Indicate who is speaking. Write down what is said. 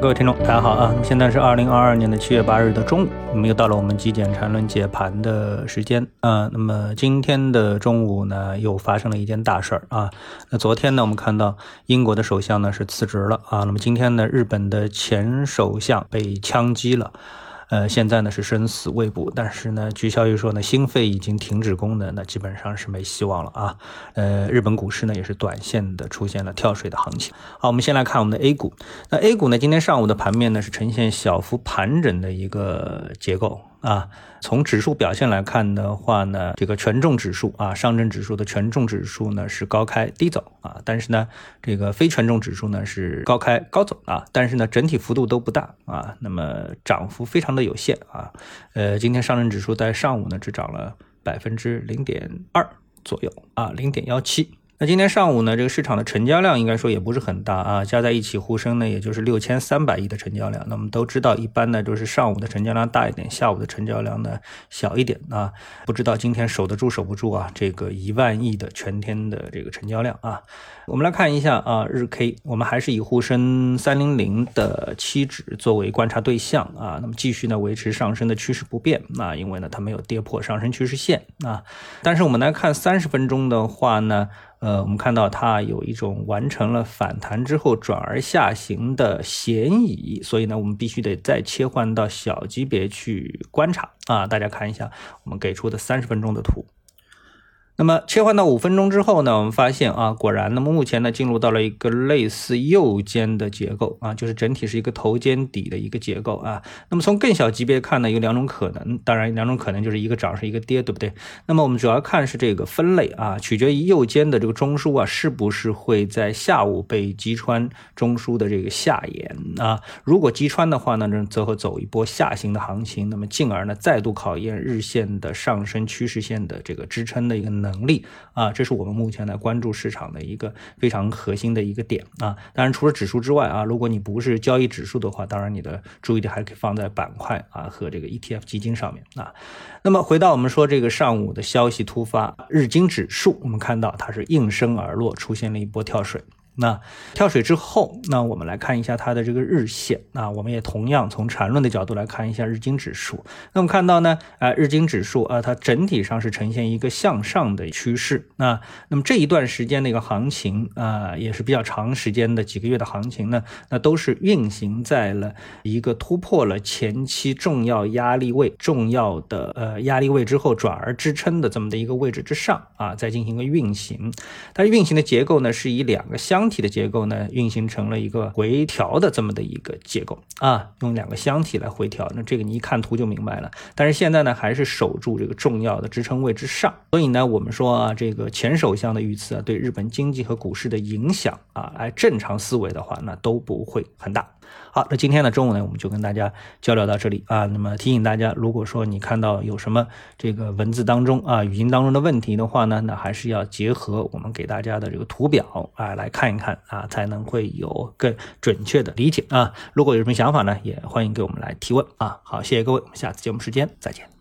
Speaker 1: 各位听众，大家好啊！现在是二零二二年的七月八日的中午，我们又到了我们极简缠论解盘的时间啊。那么今天的中午呢，又发生了一件大事儿啊。那昨天呢，我们看到英国的首相呢是辞职了啊。那么今天呢，日本的前首相被枪击了。呃，现在呢是生死未卜，但是呢，据消息说呢，心肺已经停止功能，那基本上是没希望了啊。呃，日本股市呢也是短线的出现了跳水的行情。好，我们先来看我们的 A 股。那 A 股呢，今天上午的盘面呢是呈现小幅盘整的一个结构。啊，从指数表现来看的话呢，这个权重指数啊，上证指数的权重指数呢是高开低走啊，但是呢，这个非权重指数呢是高开高走啊，但是呢，整体幅度都不大啊，那么涨幅非常的有限啊，呃，今天上证指数在上午呢只涨了百分之零点二左右啊，零点幺七。那今天上午呢，这个市场的成交量应该说也不是很大啊，加在一起沪深呢，也就是六千三百亿的成交量。那我们都知道，一般呢就是上午的成交量大一点，下午的成交量呢小一点啊。不知道今天守得住守不住啊？这个一万亿的全天的这个成交量啊，我们来看一下啊，日 K，我们还是以沪深三零零的期指作为观察对象啊。那么继续呢维持上升的趋势不变啊，因为呢它没有跌破上升趋势线啊。但是我们来看三十分钟的话呢。呃，我们看到它有一种完成了反弹之后转而下行的嫌疑，所以呢，我们必须得再切换到小级别去观察啊。大家看一下我们给出的三十分钟的图。那么切换到五分钟之后呢，我们发现啊，果然，那么目前呢进入到了一个类似右肩的结构啊，就是整体是一个头肩底的一个结构啊。那么从更小级别看呢，有两种可能，当然两种可能就是一个涨是一个跌，对不对？那么我们主要看是这个分类啊，取决于右肩的这个中枢啊，是不是会在下午被击穿中枢的这个下沿啊？如果击穿的话呢，则会走一波下行的行情，那么进而呢再度考验日线的上升趋势线的这个支撑的一个能。能力啊，这是我们目前来关注市场的一个非常核心的一个点啊。当然，除了指数之外啊，如果你不是交易指数的话，当然你的注意力还可以放在板块啊和这个 ETF 基金上面啊。那么回到我们说这个上午的消息突发，日经指数我们看到它是应声而落，出现了一波跳水。那跳水之后，那我们来看一下它的这个日线。那我们也同样从缠论的角度来看一下日经指数。那我们看到呢，啊，日经指数啊，它整体上是呈现一个向上的趋势。那那么这一段时间的一个行情啊，也是比较长时间的几个月的行情呢，那都是运行在了一个突破了前期重要压力位、重要的呃压力位之后，转而支撑的这么的一个位置之上啊，再进行一个运行。它运行的结构呢，是以两个相体的结构呢，运行成了一个回调的这么的一个结构啊，用两个箱体来回调，那这个你一看图就明白了。但是现在呢，还是守住这个重要的支撑位之上，所以呢，我们说啊，这个前首相的预测啊，对日本经济和股市的影响啊，来正常思维的话，那都不会很大。好，那今天呢中午呢，我们就跟大家交流到这里啊。那么提醒大家，如果说你看到有什么这个文字当中啊、语音当中的问题的话呢，那还是要结合我们给大家的这个图表啊来看一看啊，才能会有更准确的理解啊。如果有什么想法呢，也欢迎给我们来提问啊。好，谢谢各位，我们下次节目时间再见。